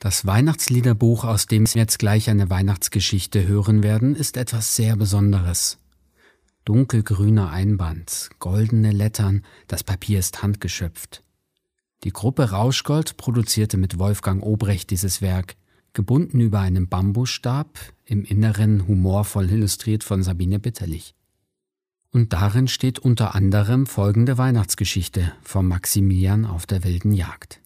Das Weihnachtsliederbuch, aus dem Sie jetzt gleich eine Weihnachtsgeschichte hören werden, ist etwas sehr Besonderes. Dunkelgrüner Einband, goldene Lettern, das Papier ist handgeschöpft. Die Gruppe Rauschgold produzierte mit Wolfgang Obrecht dieses Werk, gebunden über einem Bambusstab, im Inneren humorvoll illustriert von Sabine Bitterlich. Und darin steht unter anderem folgende Weihnachtsgeschichte vom Maximilian auf der wilden Jagd.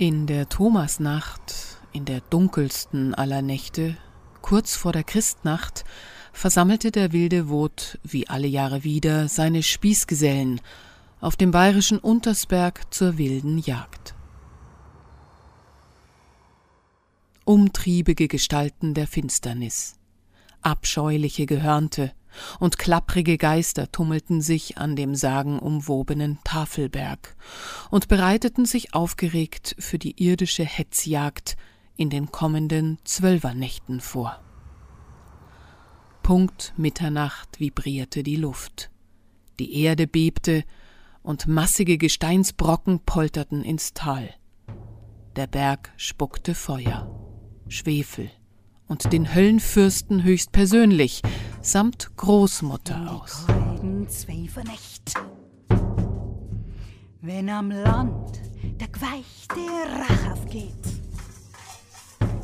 In der Thomasnacht, in der dunkelsten aller Nächte, kurz vor der Christnacht, versammelte der wilde Wot wie alle Jahre wieder seine Spießgesellen auf dem bayerischen Untersberg zur wilden Jagd. Umtriebige Gestalten der Finsternis, abscheuliche Gehörnte, und klapprige Geister tummelten sich an dem sagenumwobenen Tafelberg und bereiteten sich aufgeregt für die irdische Hetzjagd in den kommenden Zwölfernächten vor. Punkt Mitternacht vibrierte die Luft. Die Erde bebte und massige Gesteinsbrocken polterten ins Tal. Der Berg spuckte Feuer, Schwefel und den Höllenfürsten höchstpersönlich, samt Großmutter aus. Wenn am Land der geweichte Rach aufgeht.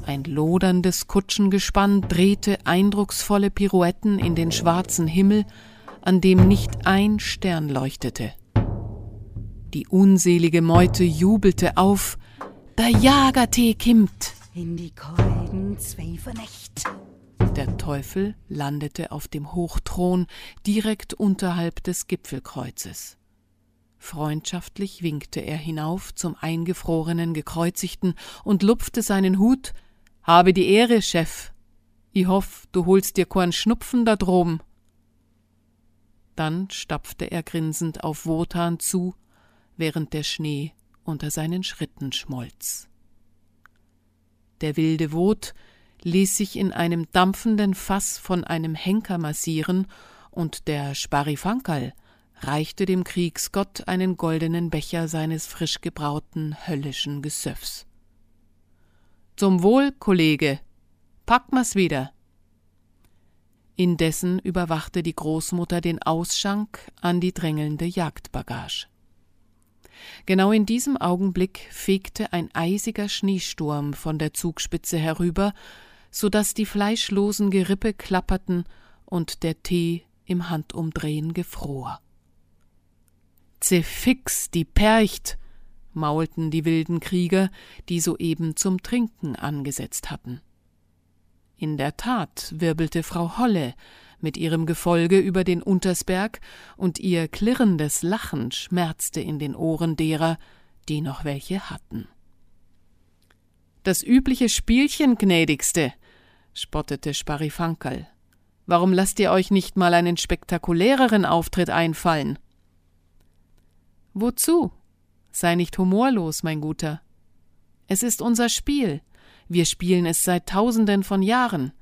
Ein loderndes Kutschengespann drehte eindrucksvolle Pirouetten in den schwarzen Himmel, an dem nicht ein Stern leuchtete. Die unselige Meute jubelte auf, der Jagertee kimmt. In die kolden Zwölfernächte. Der Teufel landete auf dem Hochthron direkt unterhalb des Gipfelkreuzes. Freundschaftlich winkte er hinauf zum eingefrorenen Gekreuzigten und lupfte seinen Hut. Habe die Ehre, Chef. Ich hoff, du holst dir korn Schnupfen da droben. Dann stapfte er grinsend auf Wotan zu, während der Schnee unter seinen Schritten schmolz. Der wilde Wot ließ sich in einem dampfenden Fass von einem Henker massieren, und der Sparifankerl reichte dem Kriegsgott einen goldenen Becher seines frisch gebrauten höllischen Gesöffs. Zum Wohl, Kollege. Pack mal's wieder. Indessen überwachte die Großmutter den Ausschank an die drängelnde Jagdbagage. Genau in diesem Augenblick fegte ein eisiger Schneesturm von der Zugspitze herüber, so dass die fleischlosen Gerippe klapperten und der Tee im Handumdrehen gefror. Zefix, die Percht, maulten die wilden Krieger, die soeben zum Trinken angesetzt hatten. In der Tat wirbelte Frau Holle mit ihrem Gefolge über den Untersberg, und ihr klirrendes Lachen schmerzte in den Ohren derer, die noch welche hatten. Das übliche Spielchen, gnädigste, spottete Sparifankerl. Warum lasst ihr euch nicht mal einen spektakuläreren Auftritt einfallen? Wozu? Sei nicht humorlos, mein Guter. Es ist unser Spiel. Wir spielen es seit tausenden von Jahren.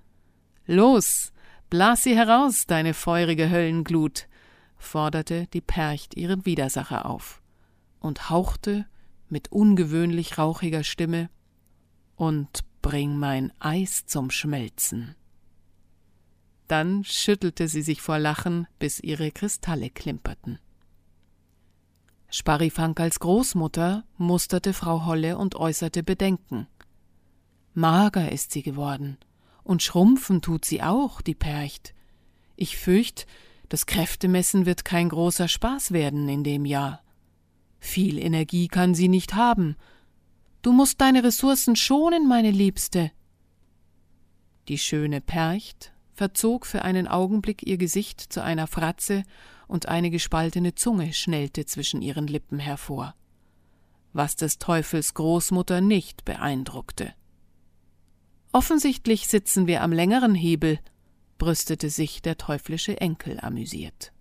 Los, blas sie heraus, deine feurige Höllenglut, forderte die Percht ihren Widersacher auf und hauchte mit ungewöhnlich rauchiger Stimme und bring mein Eis zum Schmelzen. Dann schüttelte sie sich vor Lachen, bis ihre Kristalle klimperten. Sparifankals Großmutter musterte Frau Holle und äußerte Bedenken. Mager ist sie geworden, und schrumpfen tut sie auch, die Percht. Ich fürcht, das Kräftemessen wird kein großer Spaß werden in dem Jahr. Viel Energie kann sie nicht haben, Du musst deine Ressourcen schonen, meine Liebste. Die schöne Percht verzog für einen Augenblick ihr Gesicht zu einer Fratze und eine gespaltene Zunge schnellte zwischen ihren Lippen hervor, was des Teufels Großmutter nicht beeindruckte. Offensichtlich sitzen wir am längeren Hebel, brüstete sich der teuflische Enkel amüsiert.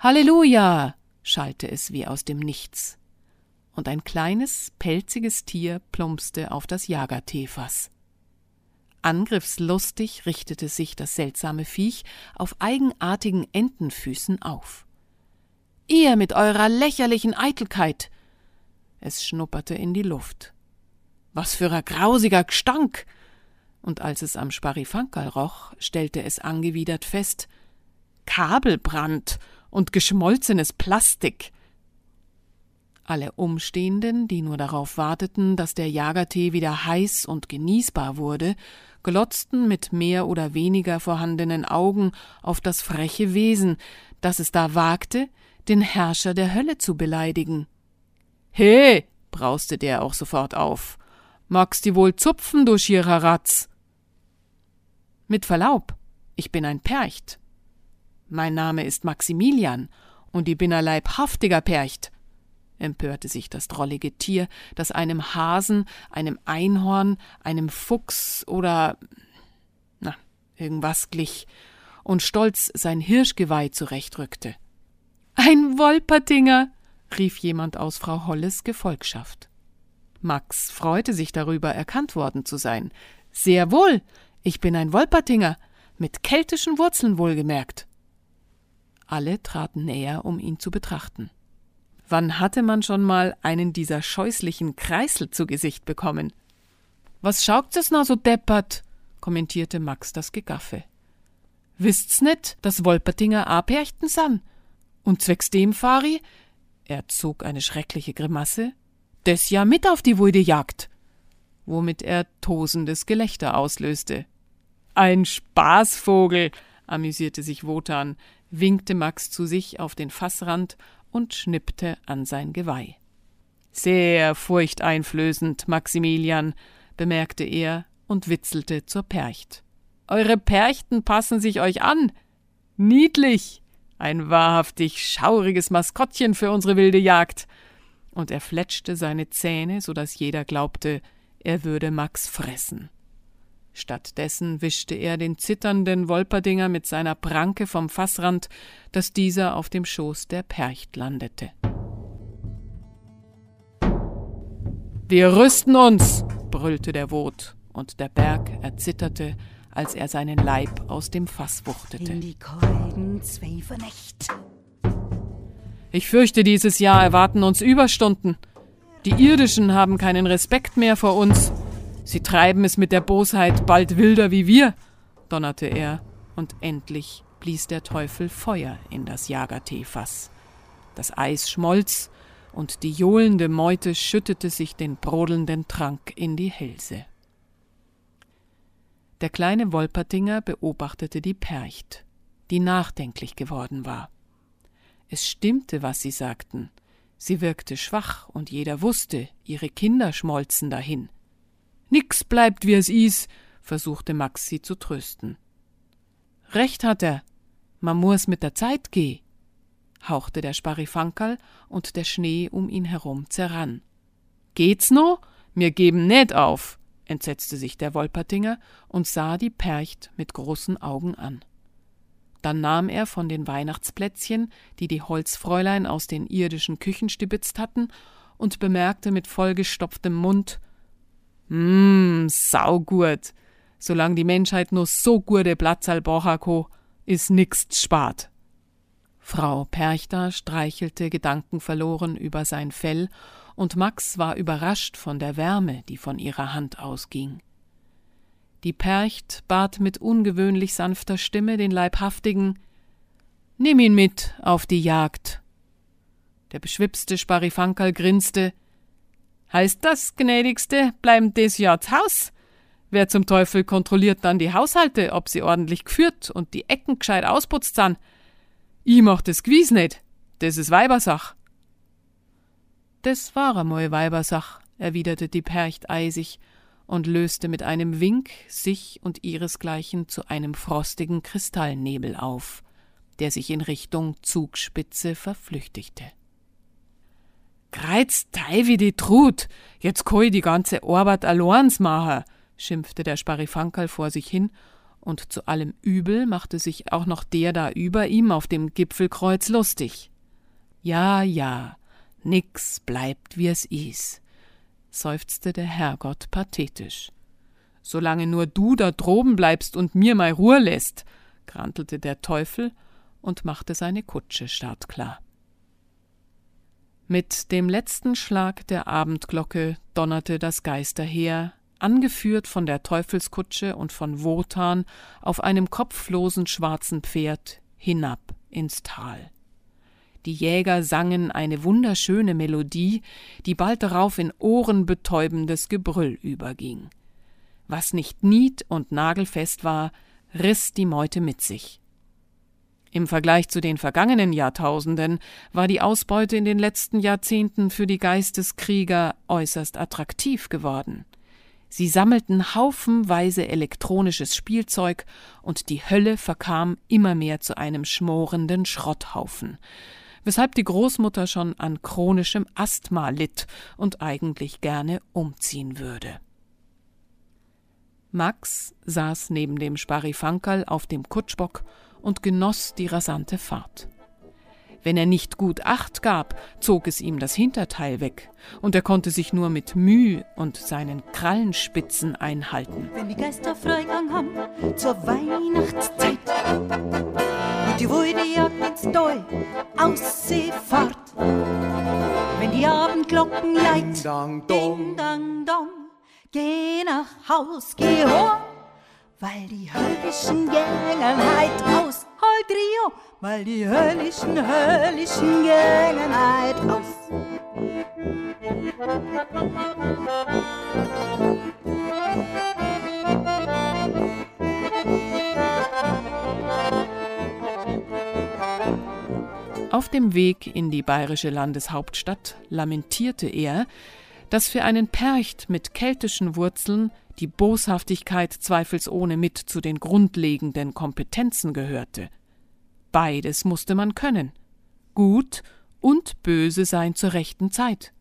Halleluja! schallte es wie aus dem Nichts und ein kleines, pelziges Tier plumpste auf das Jagerteefass. Angriffslustig richtete sich das seltsame Viech auf eigenartigen Entenfüßen auf. Ihr mit eurer lächerlichen Eitelkeit! Es schnupperte in die Luft. Was für ein grausiger Gestank! Und als es am Sparifankerl roch, stellte es angewidert fest: Kabelbrand und geschmolzenes Plastik. Alle Umstehenden, die nur darauf warteten, dass der Jagertee wieder heiß und genießbar wurde, glotzten mit mehr oder weniger vorhandenen Augen auf das freche Wesen, das es da wagte, den Herrscher der Hölle zu beleidigen. He, brauste der auch sofort auf. Magst die wohl zupfen, du schierer Ratz? Mit Verlaub, ich bin ein Percht. Mein Name ist Maximilian, und ich bin ein leibhaftiger Percht empörte sich das drollige Tier, das einem Hasen, einem Einhorn, einem Fuchs oder na, irgendwas glich und stolz sein Hirschgeweih zurechtrückte. Ein Wolpertinger, rief jemand aus Frau Holles Gefolgschaft. Max freute sich darüber, erkannt worden zu sein. Sehr wohl, ich bin ein Wolpertinger, mit keltischen Wurzeln wohlgemerkt. Alle traten näher, um ihn zu betrachten. Wann hatte man schon mal einen dieser scheußlichen Kreisel zu Gesicht bekommen? Was schaut es na so deppert? kommentierte Max das Gegaffe. Wisst's net, dass Wolpertinger Aperchten san? Und zwecks dem, Fari, er zog eine schreckliche Grimasse, des ja mit auf die Wuide jagt, womit er tosendes Gelächter auslöste. Ein Spaßvogel, amüsierte sich Wotan, winkte Max zu sich auf den Fassrand und schnippte an sein Geweih. Sehr furchteinflößend, Maximilian, bemerkte er und witzelte zur Percht. Eure Perchten passen sich euch an. Niedlich. Ein wahrhaftig schauriges Maskottchen für unsere wilde Jagd. Und er fletschte seine Zähne, so dass jeder glaubte, er würde Max fressen. Stattdessen wischte er den zitternden Wolperdinger mit seiner Pranke vom Fassrand, dass dieser auf dem Schoß der Percht landete. Wir rüsten uns, brüllte der Wot, und der Berg erzitterte, als er seinen Leib aus dem Fass wuchtete. In die kolden Zweifernacht. Ich fürchte, dieses Jahr erwarten uns Überstunden. Die Irdischen haben keinen Respekt mehr vor uns. Sie treiben es mit der Bosheit bald wilder wie wir, donnerte er, und endlich blies der Teufel Feuer in das Jagerteefass. Das Eis schmolz, und die johlende Meute schüttete sich den brodelnden Trank in die Hälse. Der kleine Wolpertinger beobachtete die Percht, die nachdenklich geworden war. Es stimmte, was sie sagten. Sie wirkte schwach, und jeder wusste, ihre Kinder schmolzen dahin. Nix bleibt, wie es is, versuchte Max sie zu trösten. Recht hat er, man muss mit der Zeit geh, hauchte der Sparifankerl und der Schnee um ihn herum zerrann. Geht's no? Mir geben net auf, entsetzte sich der Wolpertinger und sah die Percht mit großen Augen an. Dann nahm er von den Weihnachtsplätzchen, die die Holzfräulein aus den irdischen Küchen stibitzt hatten, und bemerkte mit vollgestopftem Mund Mmm, saugut. Solang die Menschheit nur so gute Platzal Bochako, is nix spart. Frau Perchta streichelte gedankenverloren über sein Fell, und Max war überrascht von der Wärme, die von ihrer Hand ausging. Die Percht bat mit ungewöhnlich sanfter Stimme den Leibhaftigen Nimm ihn mit auf die Jagd. Der beschwipste Sparifankerl grinste Heißt das, gnädigste, bleiben des Jahr Haus? Wer zum Teufel kontrolliert dann die Haushalte, ob sie ordentlich geführt und die Ecken gescheit ausputzt san? Ich mach das gewiss nicht. Das ist Weibersach. Das war einmal Weibersach, erwiderte die Percht eisig und löste mit einem Wink sich und ihresgleichen zu einem frostigen Kristallnebel auf, der sich in Richtung Zugspitze verflüchtigte. Kreiz tei wie die Trut, jetzt ich die ganze Arbeit alleins machen, schimpfte der Sparifankerl vor sich hin, und zu allem Übel machte sich auch noch der da über ihm auf dem Gipfelkreuz lustig. Ja, ja, nix bleibt wie es is, seufzte der Herrgott pathetisch. Solange nur du da droben bleibst und mir mei Ruhe lässt, grantelte der Teufel und machte seine Kutsche startklar. Mit dem letzten Schlag der Abendglocke donnerte das Geisterheer, angeführt von der Teufelskutsche und von Wotan auf einem kopflosen schwarzen Pferd, hinab ins Tal. Die Jäger sangen eine wunderschöne Melodie, die bald darauf in ohrenbetäubendes Gebrüll überging. Was nicht nied- und nagelfest war, riss die Meute mit sich. Im Vergleich zu den vergangenen Jahrtausenden war die Ausbeute in den letzten Jahrzehnten für die Geisteskrieger äußerst attraktiv geworden. Sie sammelten haufenweise elektronisches Spielzeug, und die Hölle verkam immer mehr zu einem schmorenden Schrotthaufen, weshalb die Großmutter schon an chronischem Asthma litt und eigentlich gerne umziehen würde. Max saß neben dem Sparifankerl auf dem Kutschbock und genoss die rasante Fahrt. Wenn er nicht gut Acht gab, zog es ihm das Hinterteil weg, und er konnte sich nur mit Mühe und seinen Krallenspitzen einhalten. Wenn die Geister Freigang haben zur Weihnachtszeit und die Wilde jagt ins Doi aus Seefahrt. Wenn die Abendglocken leiten, ding, dang, dong, geh nach Haus, geh hoch, weil die höllischen gängen heit aus. Halt Rio, weil die höllischen, höllischen gängen heit aus. Auf dem Weg in die bayerische Landeshauptstadt lamentierte er, dass für einen Percht mit keltischen Wurzeln die Boshaftigkeit zweifelsohne mit zu den grundlegenden Kompetenzen gehörte. Beides musste man können. Gut und böse sein zur rechten Zeit.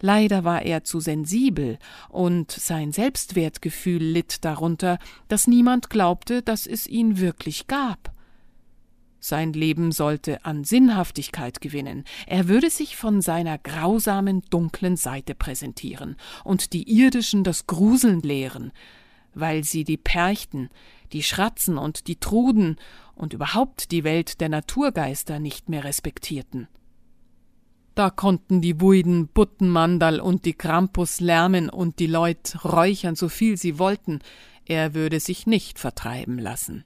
Leider war er zu sensibel, und sein Selbstwertgefühl litt darunter, dass niemand glaubte, dass es ihn wirklich gab. Sein Leben sollte an Sinnhaftigkeit gewinnen, er würde sich von seiner grausamen, dunklen Seite präsentieren und die Irdischen das Gruseln lehren, weil sie die Perchten, die Schratzen und die Truden und überhaupt die Welt der Naturgeister nicht mehr respektierten. Da konnten die Wuiden, Buttenmandal und die Krampus lärmen und die Leut räuchern, so viel sie wollten, er würde sich nicht vertreiben lassen.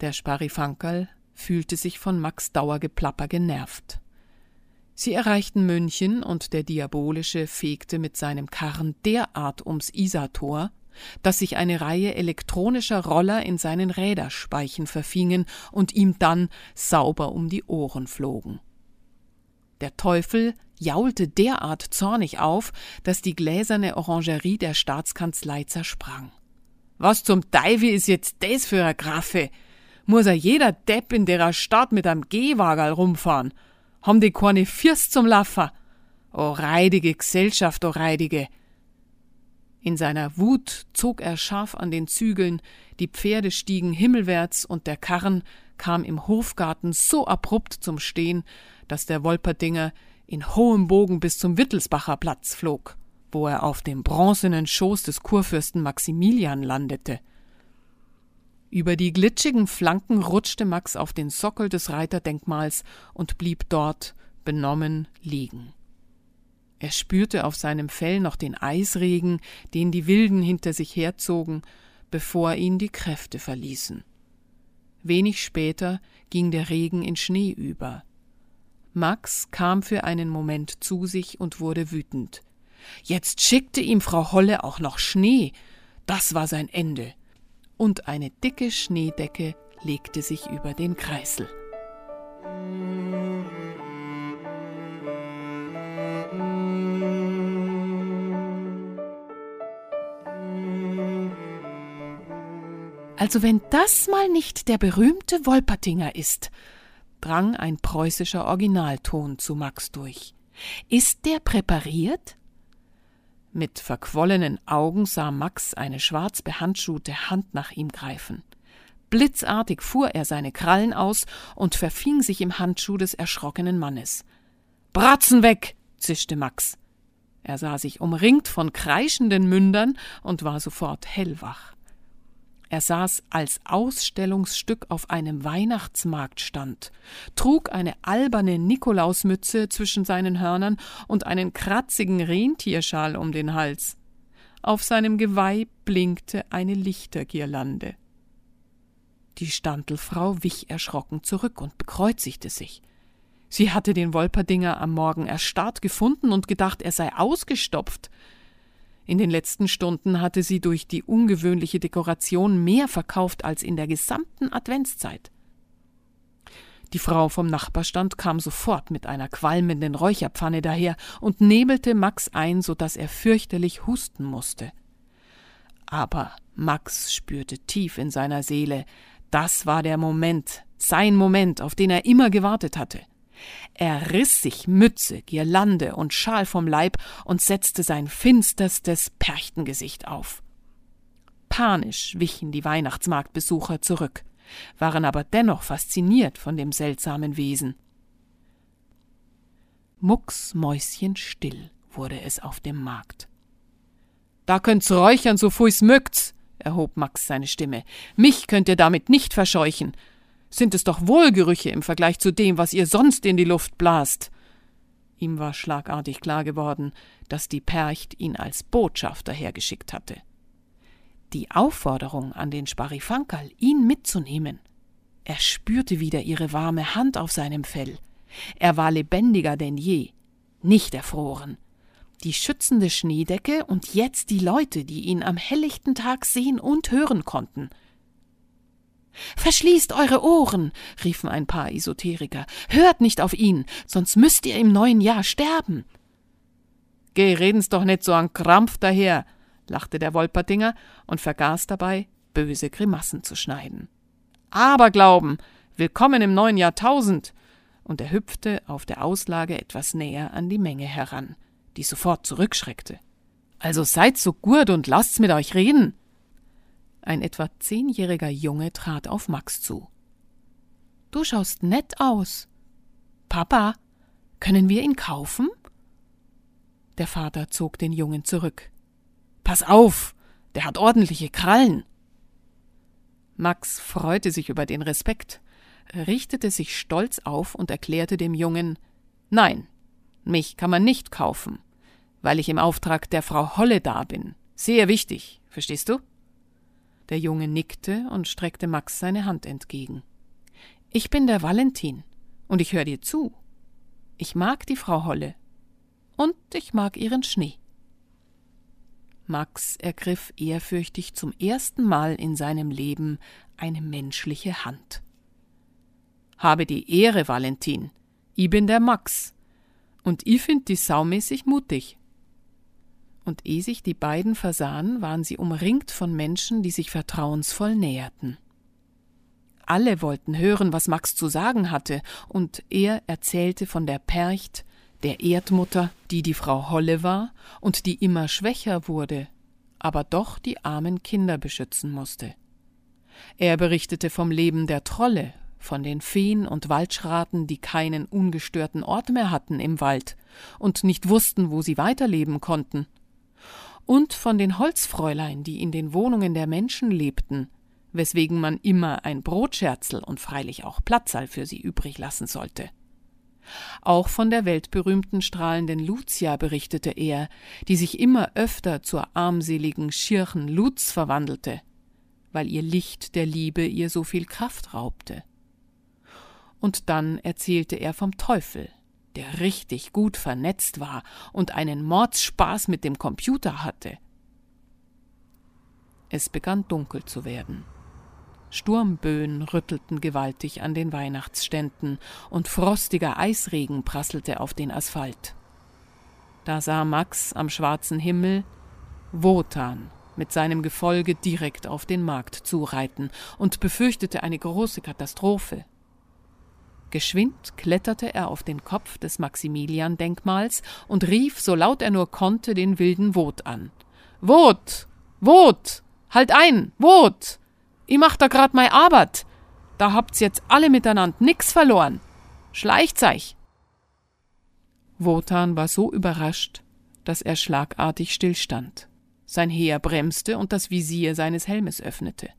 Der Sparifankerl fühlte sich von Max Dauergeplapper genervt. Sie erreichten München und der Diabolische fegte mit seinem Karren derart ums Isartor, dass sich eine Reihe elektronischer Roller in seinen Räderspeichen verfingen und ihm dann sauber um die Ohren flogen. Der Teufel jaulte derart zornig auf, dass die gläserne Orangerie der Staatskanzlei zersprang. Was zum Teufel ist jetzt das für a Graffe? Muss a jeder Depp in derer Stadt mit am Gehwagerl rumfahren? Haben die keine Fürst zum Laffer? O reidige Gesellschaft, o reidige! In seiner Wut zog er scharf an den Zügeln, die Pferde stiegen himmelwärts und der Karren kam im Hofgarten so abrupt zum Stehen, dass der Wolperdinger in hohem Bogen bis zum Wittelsbacher Platz flog, wo er auf dem bronzenen Schoß des Kurfürsten Maximilian landete. Über die glitschigen Flanken rutschte Max auf den Sockel des Reiterdenkmals und blieb dort benommen liegen. Er spürte auf seinem Fell noch den Eisregen, den die Wilden hinter sich herzogen, bevor ihn die Kräfte verließen. Wenig später ging der Regen in Schnee über. Max kam für einen Moment zu sich und wurde wütend. Jetzt schickte ihm Frau Holle auch noch Schnee. Das war sein Ende. Und eine dicke Schneedecke legte sich über den Kreisel. Also wenn das mal nicht der berühmte Wolpertinger ist, drang ein preußischer Originalton zu Max durch. Ist der präpariert? Mit verquollenen Augen sah Max eine schwarz behandschuhte Hand nach ihm greifen. Blitzartig fuhr er seine Krallen aus und verfing sich im Handschuh des erschrockenen Mannes. Bratzen weg! zischte Max. Er sah sich umringt von kreischenden Mündern und war sofort hellwach. Er saß als Ausstellungsstück auf einem Weihnachtsmarktstand, trug eine alberne Nikolausmütze zwischen seinen Hörnern und einen kratzigen Rentierschal um den Hals. Auf seinem Geweih blinkte eine Lichtergirlande. Die Standelfrau wich erschrocken zurück und bekreuzigte sich. Sie hatte den Wolperdinger am Morgen erstarrt gefunden und gedacht, er sei ausgestopft. In den letzten Stunden hatte sie durch die ungewöhnliche Dekoration mehr verkauft als in der gesamten Adventszeit. Die Frau vom Nachbarstand kam sofort mit einer qualmenden Räucherpfanne daher und nebelte Max ein, so dass er fürchterlich husten musste. Aber Max spürte tief in seiner Seele, das war der Moment, sein Moment, auf den er immer gewartet hatte. Er riss sich Mütze, Girlande und Schal vom Leib und setzte sein finsterstes Perchtengesicht auf. Panisch wichen die Weihnachtsmarktbesucher zurück, waren aber dennoch fasziniert von dem seltsamen Wesen. Mucksmäuschenstill wurde es auf dem Markt. Da könnt's räuchern, so fui's mögt's, erhob Max seine Stimme. Mich könnt ihr damit nicht verscheuchen sind es doch Wohlgerüche im Vergleich zu dem, was ihr sonst in die Luft blast. Ihm war schlagartig klar geworden, dass die Percht ihn als Botschafter hergeschickt hatte. Die Aufforderung an den Sparifankerl, ihn mitzunehmen. Er spürte wieder ihre warme Hand auf seinem Fell. Er war lebendiger denn je, nicht erfroren. Die schützende Schneedecke und jetzt die Leute, die ihn am helllichten Tag sehen und hören konnten – Verschließt eure Ohren, riefen ein paar Esoteriker. Hört nicht auf ihn, sonst müsst ihr im neuen Jahr sterben. Geh, reden's doch nicht so an Krampf daher, lachte der Wolpertinger und vergaß dabei, böse Grimassen zu schneiden. Aberglauben, willkommen im neuen Jahrtausend! Und er hüpfte auf der Auslage etwas näher an die Menge heran, die sofort zurückschreckte. Also seid so gut und lasst's mit euch reden. Ein etwa zehnjähriger Junge trat auf Max zu. Du schaust nett aus. Papa, können wir ihn kaufen? Der Vater zog den Jungen zurück. Pass auf, der hat ordentliche Krallen. Max freute sich über den Respekt, richtete sich stolz auf und erklärte dem Jungen Nein, mich kann man nicht kaufen, weil ich im Auftrag der Frau Holle da bin. Sehr wichtig, verstehst du? Der Junge nickte und streckte Max seine Hand entgegen. Ich bin der Valentin und ich höre dir zu. Ich mag die Frau Holle und ich mag ihren Schnee. Max ergriff ehrfürchtig zum ersten Mal in seinem Leben eine menschliche Hand. Habe die Ehre, Valentin. Ich bin der Max. Und ich find die saumäßig mutig und ehe sich die beiden versahen, waren sie umringt von Menschen, die sich vertrauensvoll näherten. Alle wollten hören, was Max zu sagen hatte, und er erzählte von der Percht, der Erdmutter, die die Frau Holle war und die immer schwächer wurde, aber doch die armen Kinder beschützen musste. Er berichtete vom Leben der Trolle, von den Feen und Waldschraten, die keinen ungestörten Ort mehr hatten im Wald und nicht wussten, wo sie weiterleben konnten, und von den Holzfräulein, die in den Wohnungen der Menschen lebten, weswegen man immer ein Brotscherzel und freilich auch Platzal für sie übrig lassen sollte. Auch von der weltberühmten strahlenden Lucia berichtete er, die sich immer öfter zur armseligen Schirchen Luz verwandelte, weil ihr Licht der Liebe ihr so viel Kraft raubte. Und dann erzählte er vom Teufel, der richtig gut vernetzt war und einen Mordsspaß mit dem Computer hatte. Es begann dunkel zu werden. Sturmböen rüttelten gewaltig an den Weihnachtsständen und frostiger Eisregen prasselte auf den Asphalt. Da sah Max am schwarzen Himmel Wotan mit seinem Gefolge direkt auf den Markt zureiten und befürchtete eine große Katastrophe. Geschwind kletterte er auf den Kopf des Maximilian-Denkmals und rief, so laut er nur konnte, den wilden Wot an. Wot! Wot! Halt ein! Wot! I macht da grad mei Arbeit! Da habt's jetzt alle miteinander nix verloren! Schleicht's euch! Wotan war so überrascht, dass er schlagartig stillstand. Sein Heer bremste und das Visier seines Helmes öffnete.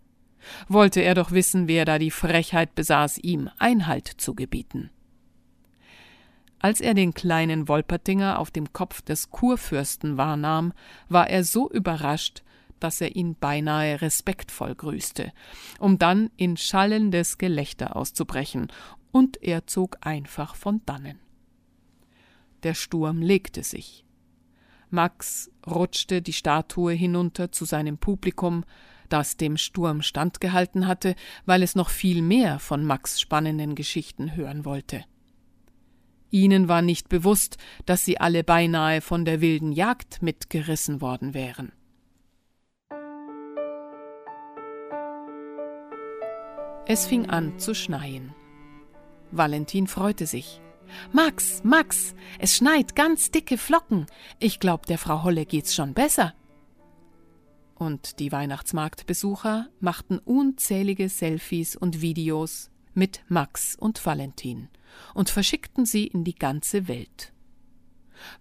Wollte er doch wissen, wer da die Frechheit besaß, ihm Einhalt zu gebieten. Als er den kleinen Wolpertinger auf dem Kopf des Kurfürsten wahrnahm, war er so überrascht, dass er ihn beinahe respektvoll grüßte, um dann in schallendes Gelächter auszubrechen, und er zog einfach von dannen. Der Sturm legte sich. Max rutschte die Statue hinunter zu seinem Publikum, das dem Sturm standgehalten hatte, weil es noch viel mehr von Max spannenden Geschichten hören wollte. Ihnen war nicht bewusst, dass sie alle beinahe von der wilden Jagd mitgerissen worden wären. Es fing an zu schneien. Valentin freute sich. Max, Max, es schneit ganz dicke Flocken. Ich glaub, der Frau Holle geht's schon besser. Und die Weihnachtsmarktbesucher machten unzählige Selfies und Videos mit Max und Valentin und verschickten sie in die ganze Welt.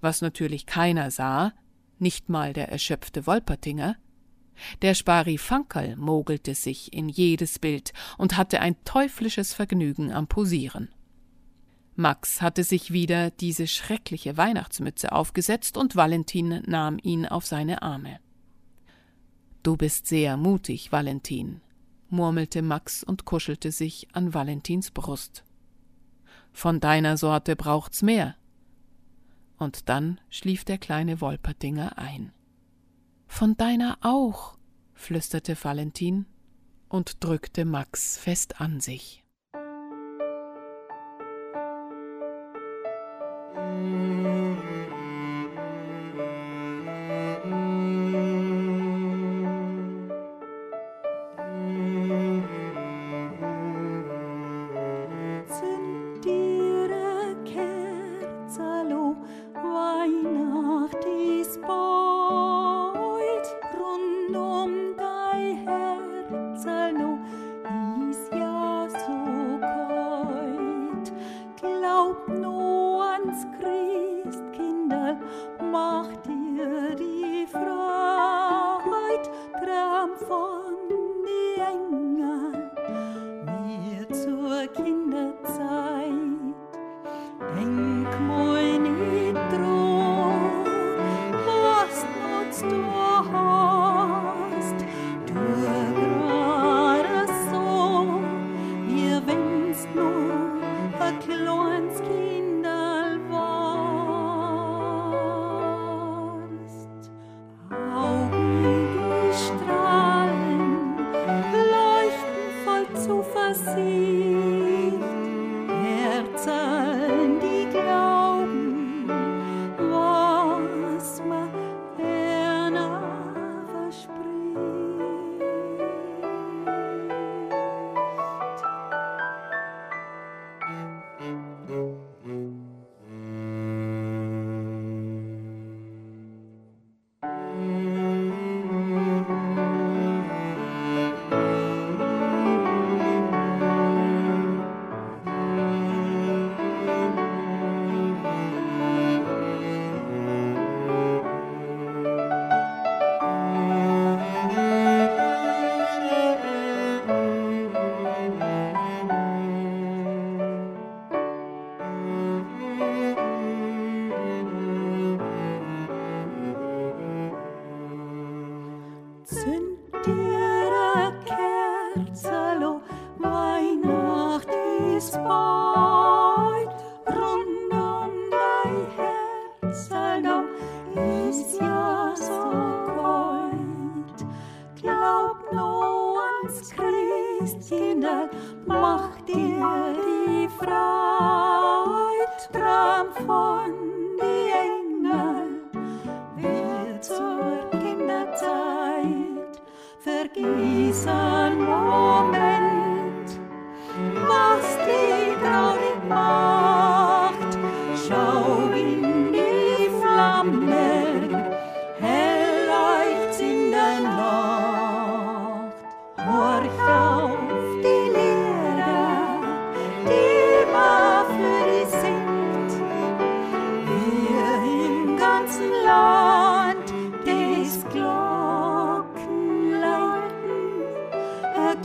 Was natürlich keiner sah, nicht mal der erschöpfte Wolpertinger, der Sparifankerl mogelte sich in jedes Bild und hatte ein teuflisches Vergnügen am Posieren. Max hatte sich wieder diese schreckliche Weihnachtsmütze aufgesetzt und Valentin nahm ihn auf seine Arme. Du bist sehr mutig, Valentin, murmelte Max und kuschelte sich an Valentins Brust. Von deiner Sorte braucht's mehr. Und dann schlief der kleine Wolpertinger ein. Von deiner auch, flüsterte Valentin und drückte Max fest an sich. for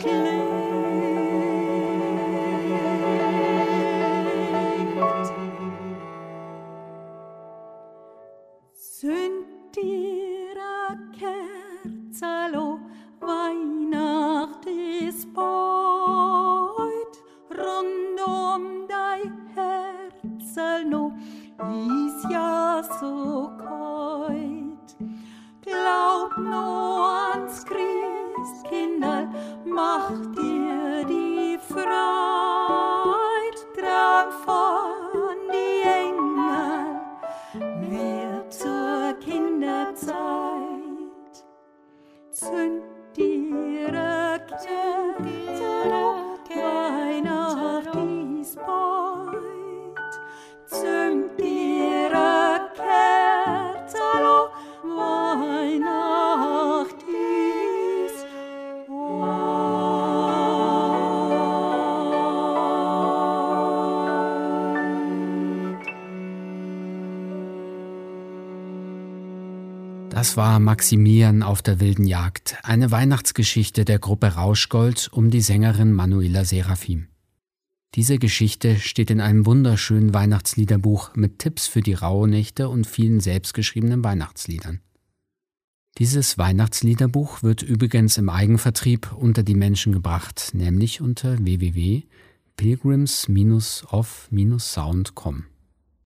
can Das war Maximilian auf der wilden Jagd, eine Weihnachtsgeschichte der Gruppe Rauschgold um die Sängerin Manuela Seraphim. Diese Geschichte steht in einem wunderschönen Weihnachtsliederbuch mit Tipps für die Rauhnächte und vielen selbstgeschriebenen Weihnachtsliedern. Dieses Weihnachtsliederbuch wird übrigens im Eigenvertrieb unter die Menschen gebracht, nämlich unter www.pilgrims-off-sound.com.